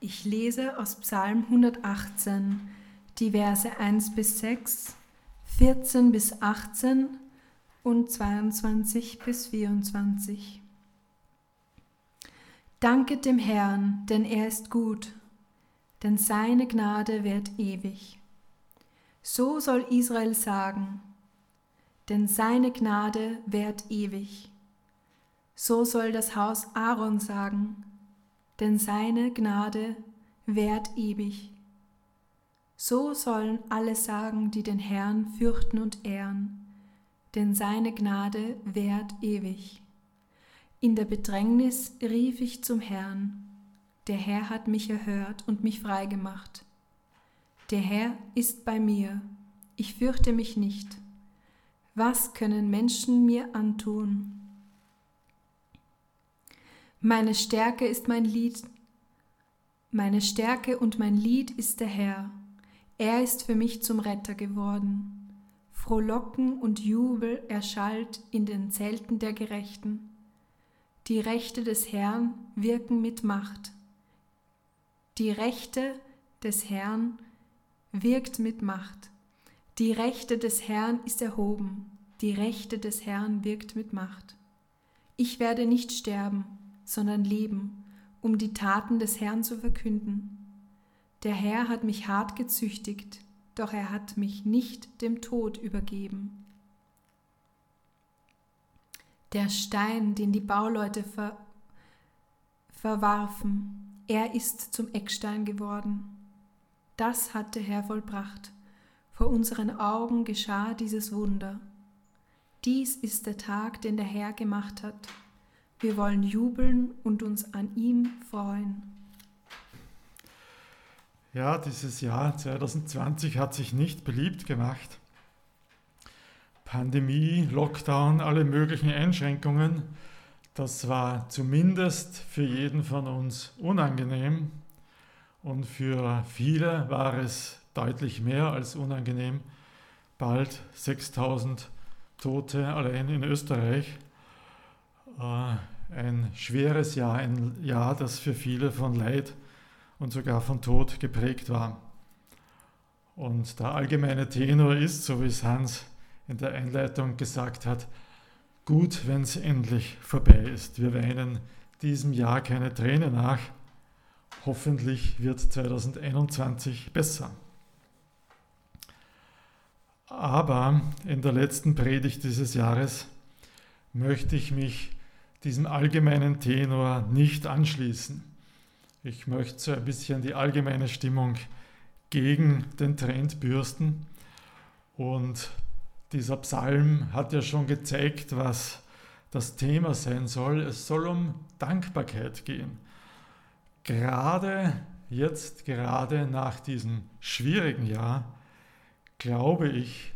Ich lese aus Psalm 118 die Verse 1 bis 6, 14 bis 18 und 22 bis 24. Danket dem Herrn, denn er ist gut, denn seine Gnade währt ewig. So soll Israel sagen, denn seine Gnade währt ewig. So soll das Haus Aaron sagen, denn seine Gnade währt ewig. So sollen alle sagen, die den Herrn fürchten und ehren, denn seine Gnade währt ewig. In der Bedrängnis rief ich zum Herrn, der Herr hat mich erhört und mich freigemacht. Der Herr ist bei mir, ich fürchte mich nicht. Was können Menschen mir antun? Meine Stärke ist mein Lied, meine Stärke und mein Lied ist der Herr. Er ist für mich zum Retter geworden. Frohlocken und Jubel erschallt in den Zelten der Gerechten. Die Rechte des Herrn wirken mit Macht. Die Rechte des Herrn wirkt mit Macht. Die Rechte des Herrn ist erhoben. Die Rechte des Herrn wirkt mit Macht. Ich werde nicht sterben, sondern leben, um die Taten des Herrn zu verkünden. Der Herr hat mich hart gezüchtigt, doch er hat mich nicht dem Tod übergeben. Der Stein, den die Bauleute ver verwarfen, er ist zum Eckstein geworden. Das hat der Herr vollbracht. Vor unseren Augen geschah dieses Wunder. Dies ist der Tag, den der Herr gemacht hat. Wir wollen jubeln und uns an ihm freuen. Ja, dieses Jahr 2020 hat sich nicht beliebt gemacht. Pandemie, Lockdown, alle möglichen Einschränkungen, das war zumindest für jeden von uns unangenehm und für viele war es deutlich mehr als unangenehm. Bald 6000 Tote allein in Österreich. Äh, ein schweres Jahr, ein Jahr, das für viele von Leid und sogar von Tod geprägt war. Und der allgemeine Tenor ist, so wie es Hans in der Einleitung gesagt hat, gut, wenn es endlich vorbei ist. Wir weinen diesem Jahr keine Tränen nach. Hoffentlich wird 2021 besser. Aber in der letzten Predigt dieses Jahres möchte ich mich diesem allgemeinen Tenor nicht anschließen. Ich möchte so ein bisschen die allgemeine Stimmung gegen den Trend bürsten. Und dieser Psalm hat ja schon gezeigt, was das Thema sein soll. Es soll um Dankbarkeit gehen. Gerade jetzt, gerade nach diesem schwierigen Jahr, glaube ich,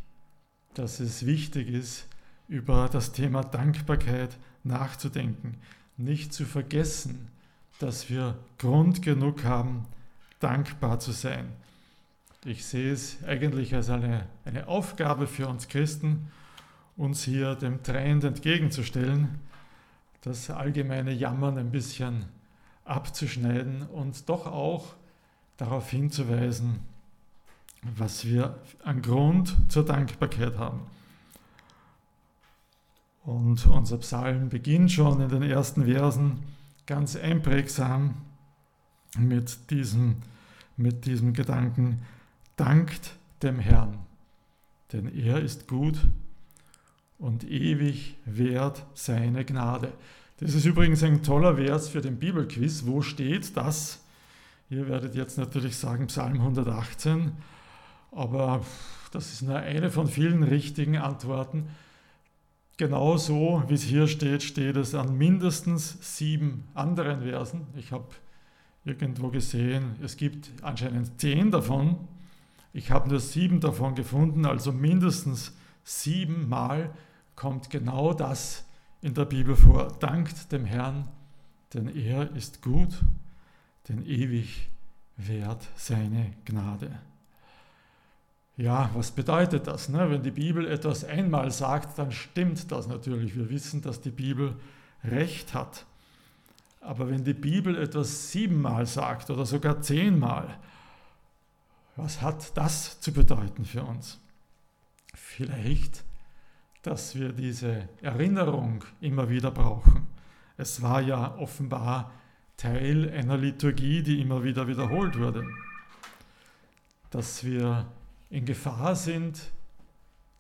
dass es wichtig ist, über das Thema Dankbarkeit nachzudenken, nicht zu vergessen, dass wir Grund genug haben, dankbar zu sein. Ich sehe es eigentlich als eine, eine Aufgabe für uns Christen, uns hier dem Trend entgegenzustellen, das allgemeine Jammern ein bisschen abzuschneiden und doch auch darauf hinzuweisen, was wir an Grund zur Dankbarkeit haben. Und unser Psalm beginnt schon in den ersten Versen ganz einprägsam mit diesem, mit diesem Gedanken, dankt dem Herrn, denn er ist gut und ewig wert seine Gnade. Das ist übrigens ein toller Vers für den Bibelquiz. Wo steht das? Ihr werdet jetzt natürlich sagen Psalm 118, aber das ist nur eine von vielen richtigen Antworten. Genauso wie es hier steht, steht es an mindestens sieben anderen Versen. Ich habe irgendwo gesehen, es gibt anscheinend zehn davon. Ich habe nur sieben davon gefunden, also mindestens siebenmal kommt genau das in der Bibel vor. Dankt dem Herrn, denn er ist gut, denn ewig währt seine Gnade. Ja, was bedeutet das? Ne? Wenn die Bibel etwas einmal sagt, dann stimmt das natürlich. Wir wissen, dass die Bibel Recht hat. Aber wenn die Bibel etwas siebenmal sagt oder sogar zehnmal, was hat das zu bedeuten für uns? Vielleicht, dass wir diese Erinnerung immer wieder brauchen. Es war ja offenbar Teil einer Liturgie, die immer wieder wiederholt wurde. Dass wir in Gefahr sind,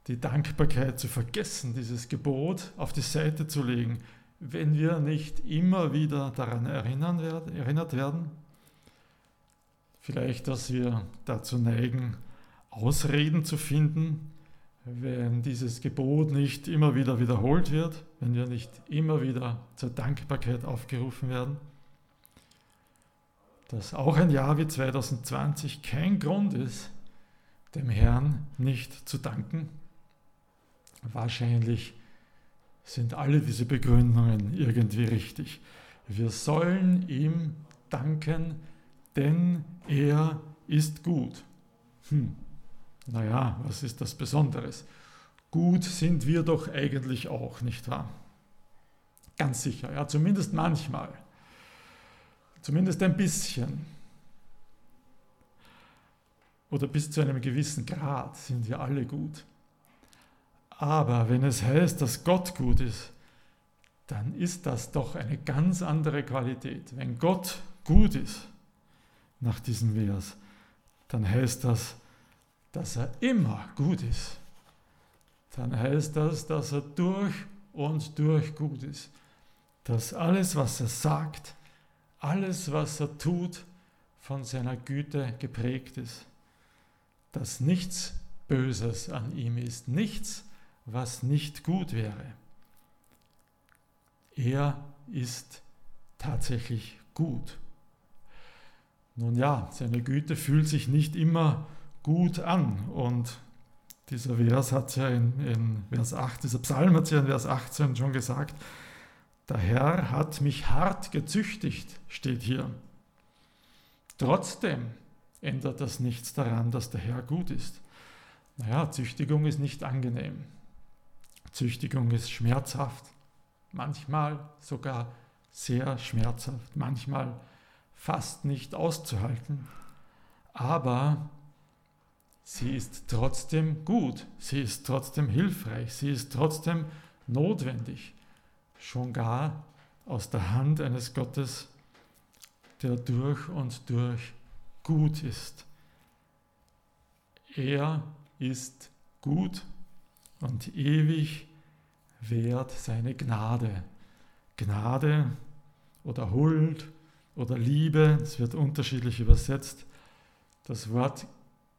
die Dankbarkeit zu vergessen, dieses Gebot auf die Seite zu legen, wenn wir nicht immer wieder daran werden, erinnert werden. Vielleicht, dass wir dazu neigen, Ausreden zu finden, wenn dieses Gebot nicht immer wieder wiederholt wird, wenn wir nicht immer wieder zur Dankbarkeit aufgerufen werden. Dass auch ein Jahr wie 2020 kein Grund ist, dem Herrn nicht zu danken. Wahrscheinlich sind alle diese Begründungen irgendwie richtig. Wir sollen ihm danken, denn er ist gut. Hm. Naja, was ist das Besonderes? Gut sind wir doch eigentlich auch, nicht wahr? Ganz sicher, ja, zumindest manchmal. Zumindest ein bisschen. Oder bis zu einem gewissen Grad sind wir alle gut. Aber wenn es heißt, dass Gott gut ist, dann ist das doch eine ganz andere Qualität. Wenn Gott gut ist, nach diesem Vers, dann heißt das, dass er immer gut ist. Dann heißt das, dass er durch und durch gut ist. Dass alles, was er sagt, alles, was er tut, von seiner Güte geprägt ist. Dass nichts Böses an ihm ist, nichts, was nicht gut wäre. Er ist tatsächlich gut. Nun ja, seine Güte fühlt sich nicht immer gut an. Und dieser Vers hat ja in, in Vers 8, dieser Psalm hat ja in Vers 18 schon gesagt, der Herr hat mich hart gezüchtigt, steht hier. Trotzdem ändert das nichts daran, dass der Herr gut ist. Naja, Züchtigung ist nicht angenehm. Züchtigung ist schmerzhaft, manchmal sogar sehr schmerzhaft, manchmal fast nicht auszuhalten. Aber sie ist trotzdem gut, sie ist trotzdem hilfreich, sie ist trotzdem notwendig, schon gar aus der Hand eines Gottes, der durch und durch gut ist. Er ist gut und ewig währt seine Gnade. Gnade oder Huld oder Liebe, es wird unterschiedlich übersetzt. Das Wort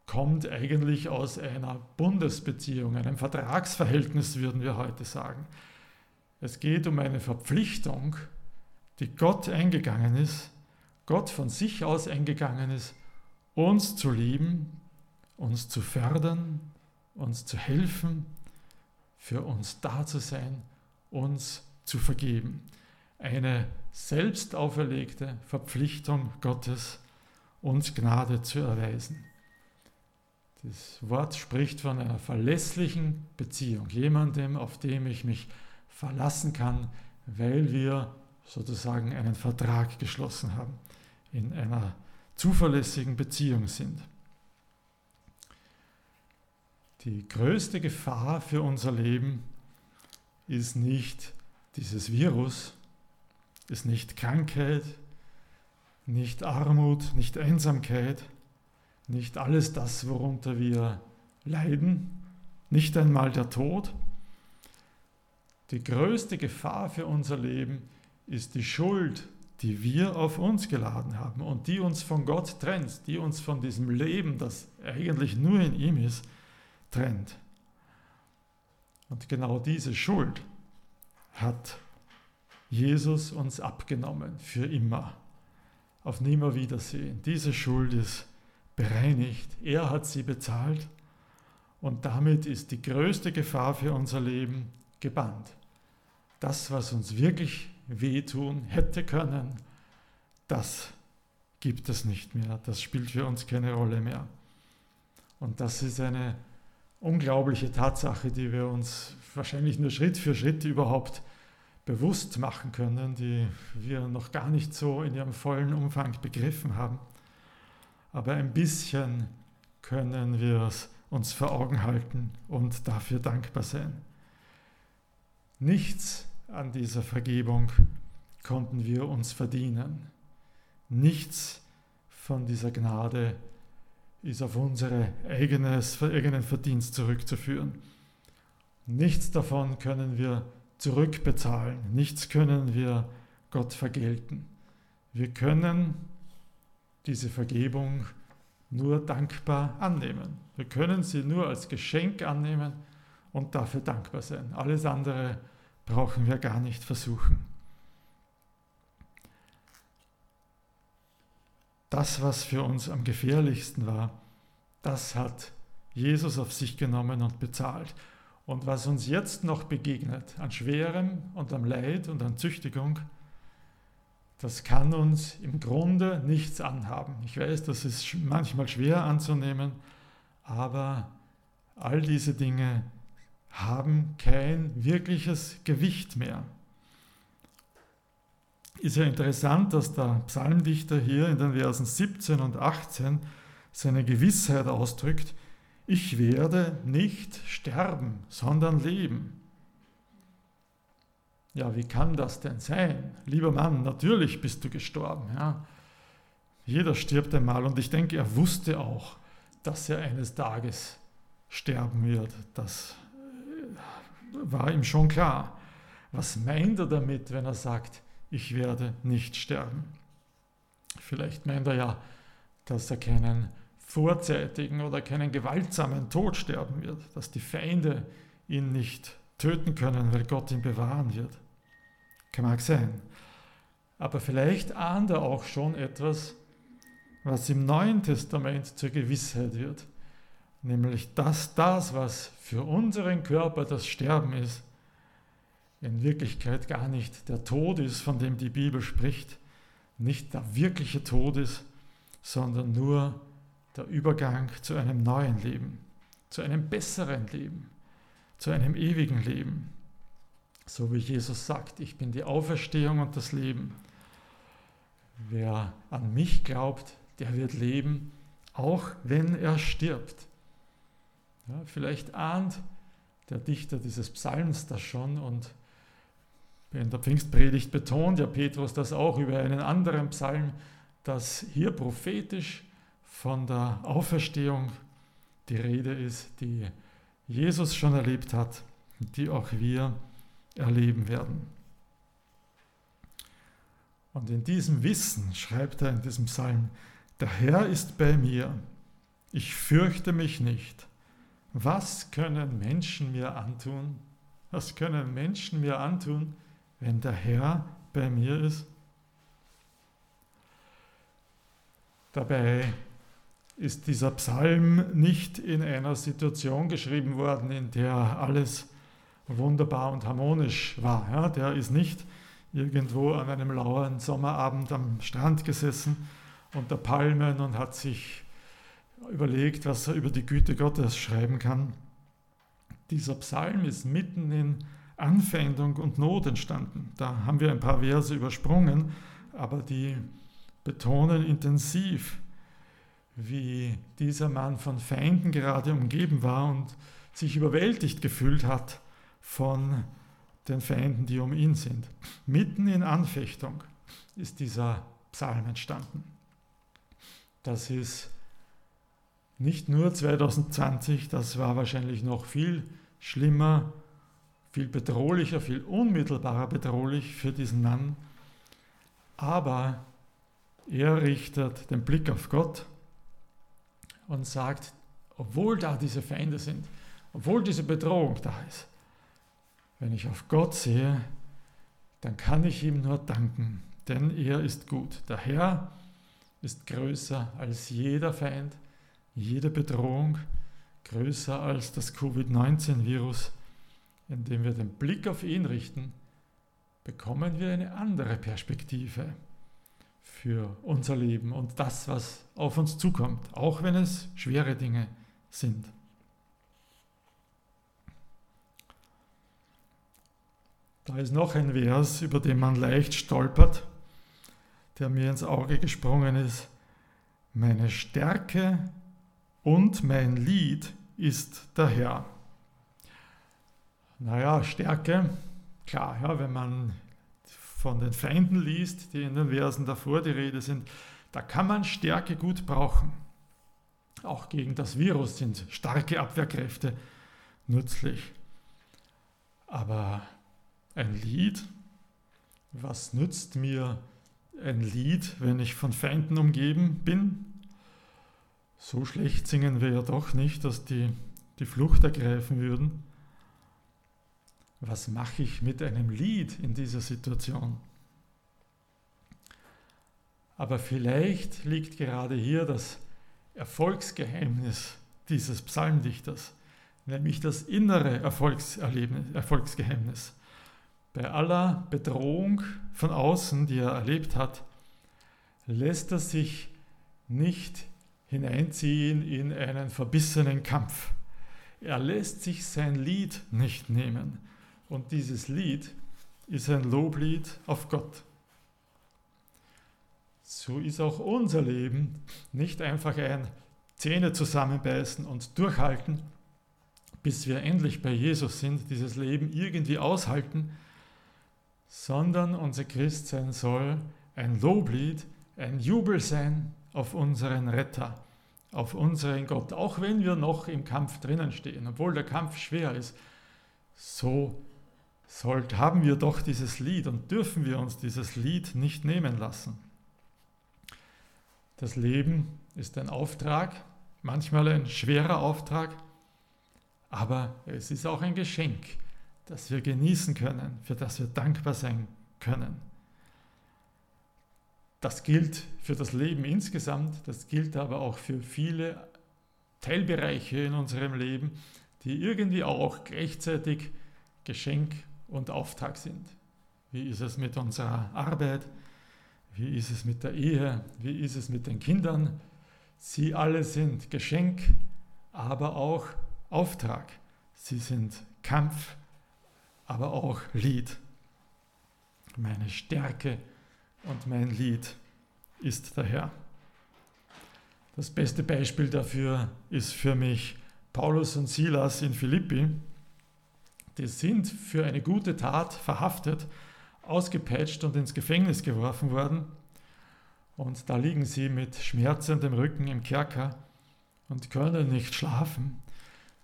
kommt eigentlich aus einer Bundesbeziehung, einem Vertragsverhältnis, würden wir heute sagen. Es geht um eine Verpflichtung, die Gott eingegangen ist, Gott von sich aus eingegangen ist, uns zu lieben, uns zu fördern, uns zu helfen, für uns da zu sein, uns zu vergeben. Eine selbst auferlegte Verpflichtung Gottes, uns Gnade zu erweisen. Das Wort spricht von einer verlässlichen Beziehung, jemandem, auf dem ich mich verlassen kann, weil wir sozusagen einen Vertrag geschlossen haben, in einer zuverlässigen Beziehung sind. Die größte Gefahr für unser Leben ist nicht dieses Virus, ist nicht Krankheit, nicht Armut, nicht Einsamkeit, nicht alles das, worunter wir leiden, nicht einmal der Tod. Die größte Gefahr für unser Leben ist die Schuld, die wir auf uns geladen haben und die uns von Gott trennt, die uns von diesem Leben, das eigentlich nur in ihm ist, trennt. Und genau diese Schuld hat Jesus uns abgenommen für immer, auf Nimmerwiedersehen. Diese Schuld ist bereinigt. Er hat sie bezahlt und damit ist die größte Gefahr für unser Leben gebannt. Das, was uns wirklich wehtun hätte können, das gibt es nicht mehr. Das spielt für uns keine Rolle mehr. Und das ist eine unglaubliche Tatsache, die wir uns wahrscheinlich nur Schritt für Schritt überhaupt bewusst machen können, die wir noch gar nicht so in ihrem vollen Umfang begriffen haben. Aber ein bisschen können wir es uns vor Augen halten und dafür dankbar sein. Nichts an dieser Vergebung konnten wir uns verdienen. Nichts von dieser Gnade ist auf unsere eigenes, eigenen Verdienst zurückzuführen. Nichts davon können wir zurückbezahlen, nichts können wir Gott vergelten. Wir können diese Vergebung nur dankbar annehmen. Wir können sie nur als Geschenk annehmen und dafür dankbar sein. Alles andere brauchen wir gar nicht versuchen. Das, was für uns am gefährlichsten war, das hat Jesus auf sich genommen und bezahlt. Und was uns jetzt noch begegnet, an Schwerem und am Leid und an Züchtigung, das kann uns im Grunde nichts anhaben. Ich weiß, das ist manchmal schwer anzunehmen, aber all diese Dinge haben kein wirkliches Gewicht mehr. Ist ja interessant, dass der Psalmdichter hier in den Versen 17 und 18 seine Gewissheit ausdrückt, ich werde nicht sterben, sondern leben. Ja, wie kann das denn sein? Lieber Mann, natürlich bist du gestorben. Ja. Jeder stirbt einmal und ich denke, er wusste auch, dass er eines Tages sterben wird. Das war ihm schon klar. Was meint er damit, wenn er sagt, ich werde nicht sterben? Vielleicht meint er ja, dass er keinen vorzeitigen oder keinen gewaltsamen Tod sterben wird, dass die Feinde ihn nicht töten können, weil Gott ihn bewahren wird. Kann mag sein. Aber vielleicht ahnt er auch schon etwas, was im Neuen Testament zur Gewissheit wird, nämlich dass das, was für unseren Körper das Sterben ist, in Wirklichkeit gar nicht der Tod ist, von dem die Bibel spricht, nicht der wirkliche Tod ist, sondern nur der Übergang zu einem neuen Leben, zu einem besseren Leben, zu einem ewigen Leben. So wie Jesus sagt, ich bin die Auferstehung und das Leben. Wer an mich glaubt, der wird leben, auch wenn er stirbt. Ja, vielleicht ahnt der Dichter dieses Psalms das schon und in der Pfingstpredigt betont ja Petrus das auch über einen anderen Psalm, dass hier prophetisch von der Auferstehung die Rede ist, die Jesus schon erlebt hat, die auch wir erleben werden. Und in diesem Wissen schreibt er in diesem Psalm, der Herr ist bei mir, ich fürchte mich nicht. Was können Menschen mir antun? Was können Menschen mir antun, wenn der Herr bei mir ist? Dabei ist dieser Psalm nicht in einer Situation geschrieben worden, in der alles wunderbar und harmonisch war. Ja, der ist nicht irgendwo an einem lauen Sommerabend am Strand gesessen unter Palmen und hat sich überlegt, was er über die Güte Gottes schreiben kann. Dieser Psalm ist mitten in Anfeindung und Not entstanden. Da haben wir ein paar Verse übersprungen, aber die betonen intensiv, wie dieser Mann von Feinden gerade umgeben war und sich überwältigt gefühlt hat von den Feinden, die um ihn sind. Mitten in Anfechtung ist dieser Psalm entstanden. Das ist nicht nur 2020, das war wahrscheinlich noch viel schlimmer, viel bedrohlicher, viel unmittelbarer bedrohlich für diesen Mann. Aber er richtet den Blick auf Gott und sagt, obwohl da diese Feinde sind, obwohl diese Bedrohung da ist, wenn ich auf Gott sehe, dann kann ich ihm nur danken, denn er ist gut. Der Herr ist größer als jeder Feind, jede Bedrohung, größer als das Covid-19-Virus. Indem wir den Blick auf ihn richten, bekommen wir eine andere Perspektive für unser Leben und das, was auf uns zukommt, auch wenn es schwere Dinge sind. Da ist noch ein Vers, über den man leicht stolpert, der mir ins Auge gesprungen ist. Meine Stärke und mein Lied ist der Herr. Naja, Stärke, klar, ja, wenn man von den Feinden liest, die in den Versen davor die Rede sind, da kann man Stärke gut brauchen. Auch gegen das Virus sind starke Abwehrkräfte nützlich. Aber ein Lied, was nützt mir ein Lied, wenn ich von Feinden umgeben bin? So schlecht singen wir ja doch nicht, dass die die Flucht ergreifen würden was mache ich mit einem Lied in dieser Situation? Aber vielleicht liegt gerade hier das Erfolgsgeheimnis dieses Psalmdichters, nämlich das innere Erfolgsgeheimnis. Bei aller Bedrohung von außen, die er erlebt hat, lässt er sich nicht hineinziehen in einen verbissenen Kampf. Er lässt sich sein Lied nicht nehmen. Und dieses Lied ist ein Loblied auf Gott. So ist auch unser Leben nicht einfach ein Zähne zusammenbeißen und durchhalten, bis wir endlich bei Jesus sind, dieses Leben irgendwie aushalten, sondern unser Christsein soll ein Loblied, ein Jubel sein auf unseren Retter, auf unseren Gott, auch wenn wir noch im Kampf drinnen stehen, obwohl der Kampf schwer ist, so sollt, haben wir doch dieses Lied und dürfen wir uns dieses Lied nicht nehmen lassen. Das Leben ist ein Auftrag, manchmal ein schwerer Auftrag, aber es ist auch ein Geschenk, das wir genießen können, für das wir dankbar sein können. Das gilt für das Leben insgesamt, das gilt aber auch für viele Teilbereiche in unserem Leben, die irgendwie auch gleichzeitig Geschenk und Auftrag sind. Wie ist es mit unserer Arbeit? Wie ist es mit der Ehe? Wie ist es mit den Kindern? Sie alle sind Geschenk, aber auch Auftrag. Sie sind Kampf, aber auch Lied. Meine Stärke und mein Lied ist der Herr. Das beste Beispiel dafür ist für mich Paulus und Silas in Philippi, die sind für eine gute Tat verhaftet, ausgepeitscht und ins Gefängnis geworfen worden. Und da liegen sie mit schmerzendem Rücken im Kerker und können nicht schlafen.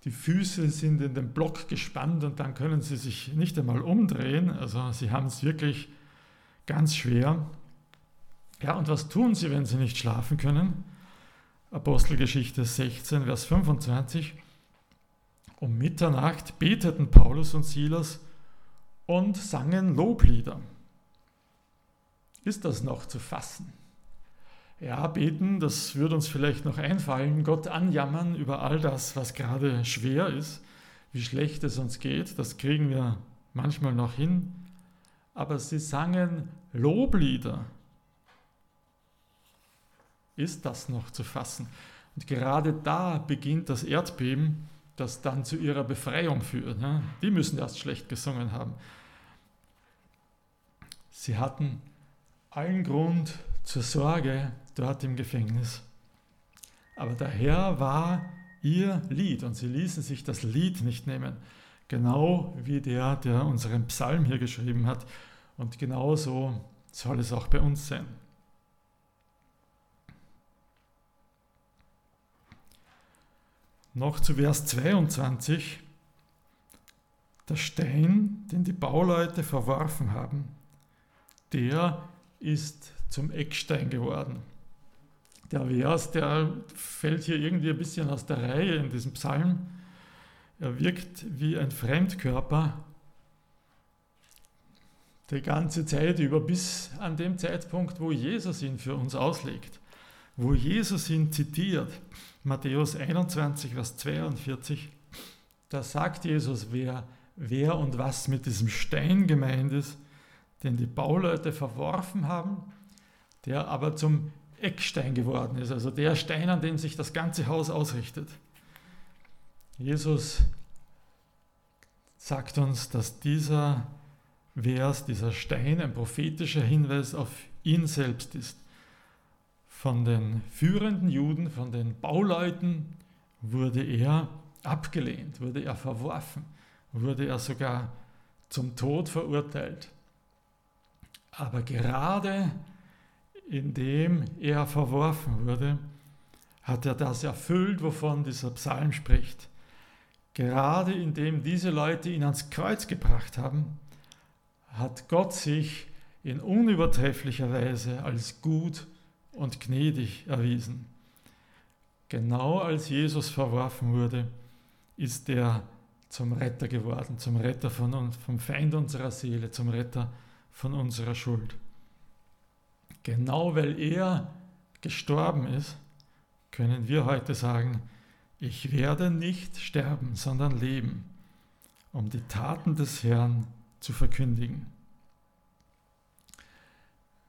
Die Füße sind in den Block gespannt und dann können sie sich nicht einmal umdrehen. Also sie haben es wirklich ganz schwer. Ja, und was tun sie, wenn sie nicht schlafen können? Apostelgeschichte 16, Vers 25. Um Mitternacht beteten Paulus und Silas und sangen Loblieder. Ist das noch zu fassen? Ja, beten, das würde uns vielleicht noch einfallen, Gott anjammern über all das, was gerade schwer ist, wie schlecht es uns geht, das kriegen wir manchmal noch hin. Aber sie sangen Loblieder. Ist das noch zu fassen? Und gerade da beginnt das Erdbeben, das dann zu ihrer Befreiung führt. Ne? Die müssen erst schlecht gesungen haben. Sie hatten allen Grund zur Sorge dort im Gefängnis. Aber der Herr war ihr Lied und sie ließen sich das Lied nicht nehmen. Genau wie der, der unseren Psalm hier geschrieben hat. Und genauso soll es auch bei uns sein. Noch zu Vers 22. Der Stein, den die Bauleute verworfen haben, der ist zum Eckstein geworden. Der Vers, der fällt hier irgendwie ein bisschen aus der Reihe in diesem Psalm. Er wirkt wie ein Fremdkörper die ganze Zeit über, bis an dem Zeitpunkt, wo Jesus ihn für uns auslegt, wo Jesus ihn zitiert. Matthäus 21, Vers 42, da sagt Jesus, wer, wer und was mit diesem Stein gemeint ist, den die Bauleute verworfen haben, der aber zum Eckstein geworden ist, also der Stein, an dem sich das ganze Haus ausrichtet. Jesus sagt uns, dass dieser Vers, dieser Stein, ein prophetischer Hinweis auf ihn selbst ist. Von den führenden Juden, von den Bauleuten wurde er abgelehnt, wurde er verworfen, wurde er sogar zum Tod verurteilt. Aber gerade indem er verworfen wurde, hat er das erfüllt, wovon dieser Psalm spricht. Gerade indem diese Leute ihn ans Kreuz gebracht haben, hat Gott sich in unübertrefflicher Weise als gut und gnädig erwiesen. Genau als Jesus verworfen wurde, ist er zum Retter geworden, zum Retter von uns, vom Feind unserer Seele, zum Retter von unserer Schuld. Genau weil er gestorben ist, können wir heute sagen, ich werde nicht sterben, sondern leben, um die Taten des Herrn zu verkündigen.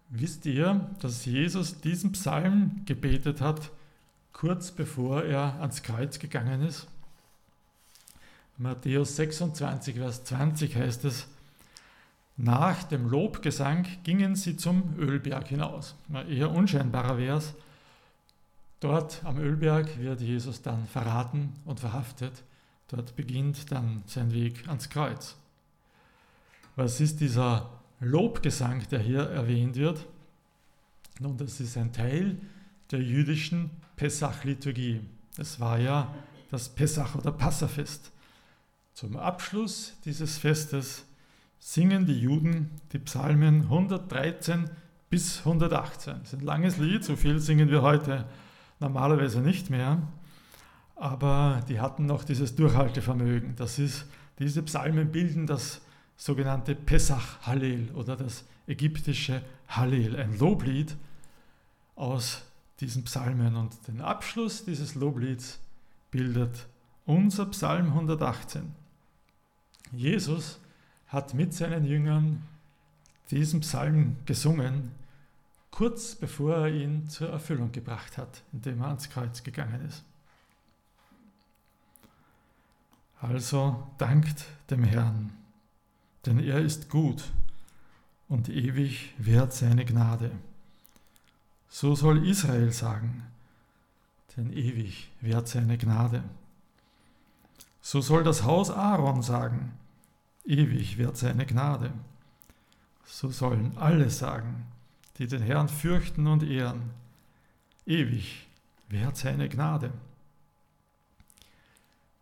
Wisst ihr, dass Jesus diesen Psalm gebetet hat, kurz bevor er ans Kreuz gegangen ist? Matthäus 26, Vers 20 heißt es, nach dem Lobgesang gingen sie zum Ölberg hinaus. Ein eher unscheinbarer Vers. Dort am Ölberg wird Jesus dann verraten und verhaftet. Dort beginnt dann sein Weg ans Kreuz. Was ist dieser Lobgesang, der hier erwähnt wird? Nun, das ist ein Teil der jüdischen Pessach-Liturgie. Es war ja das Pessach- oder Passafest. Zum Abschluss dieses Festes singen die Juden die Psalmen 113 bis 118. Das ist ein langes Lied, so viel singen wir heute normalerweise nicht mehr. Aber die hatten noch dieses Durchhaltevermögen. Das ist, diese Psalmen bilden das sogenannte Pesach Hallel oder das ägyptische Hallel, ein Loblied aus diesen Psalmen. Und den Abschluss dieses Loblieds bildet unser Psalm 118. Jesus hat mit seinen Jüngern diesen Psalm gesungen, kurz bevor er ihn zur Erfüllung gebracht hat, indem er ans Kreuz gegangen ist. Also dankt dem Herrn denn er ist gut und ewig währt seine Gnade. So soll Israel sagen, denn ewig währt seine Gnade. So soll das Haus Aaron sagen, ewig währt seine Gnade. So sollen alle sagen, die den Herrn fürchten und ehren, ewig währt seine Gnade.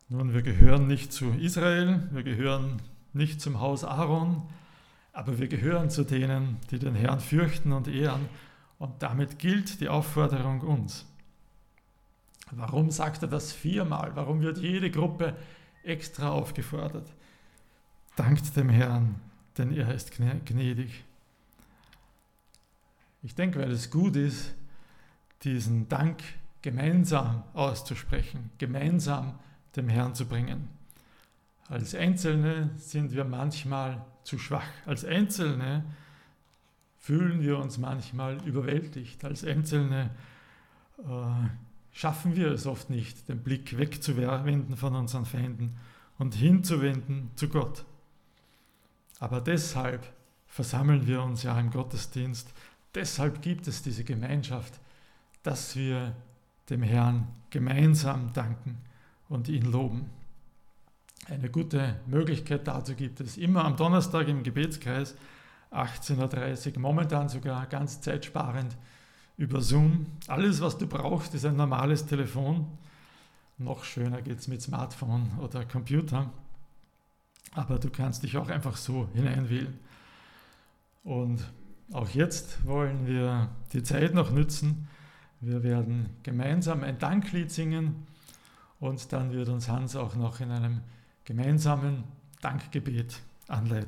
Nun, wir gehören nicht zu Israel, wir gehören nicht zum Haus Aaron, aber wir gehören zu denen, die den Herrn fürchten und ehren. Und damit gilt die Aufforderung uns. Warum sagt er das viermal? Warum wird jede Gruppe extra aufgefordert? Dankt dem Herrn, denn er ist gnädig. Ich denke, weil es gut ist, diesen Dank gemeinsam auszusprechen, gemeinsam dem Herrn zu bringen. Als Einzelne sind wir manchmal zu schwach. Als Einzelne fühlen wir uns manchmal überwältigt. Als Einzelne äh, schaffen wir es oft nicht, den Blick wegzuwenden von unseren Feinden und hinzuwenden zu Gott. Aber deshalb versammeln wir uns ja im Gottesdienst. Deshalb gibt es diese Gemeinschaft, dass wir dem Herrn gemeinsam danken und ihn loben. Eine gute Möglichkeit dazu gibt es immer am Donnerstag im Gebetskreis 18.30 Uhr, momentan sogar ganz zeitsparend über Zoom. Alles, was du brauchst, ist ein normales Telefon. Noch schöner geht es mit Smartphone oder Computer. Aber du kannst dich auch einfach so hineinwählen. Und auch jetzt wollen wir die Zeit noch nützen. Wir werden gemeinsam ein Danklied singen und dann wird uns Hans auch noch in einem gemeinsamen Dankgebet anleiten.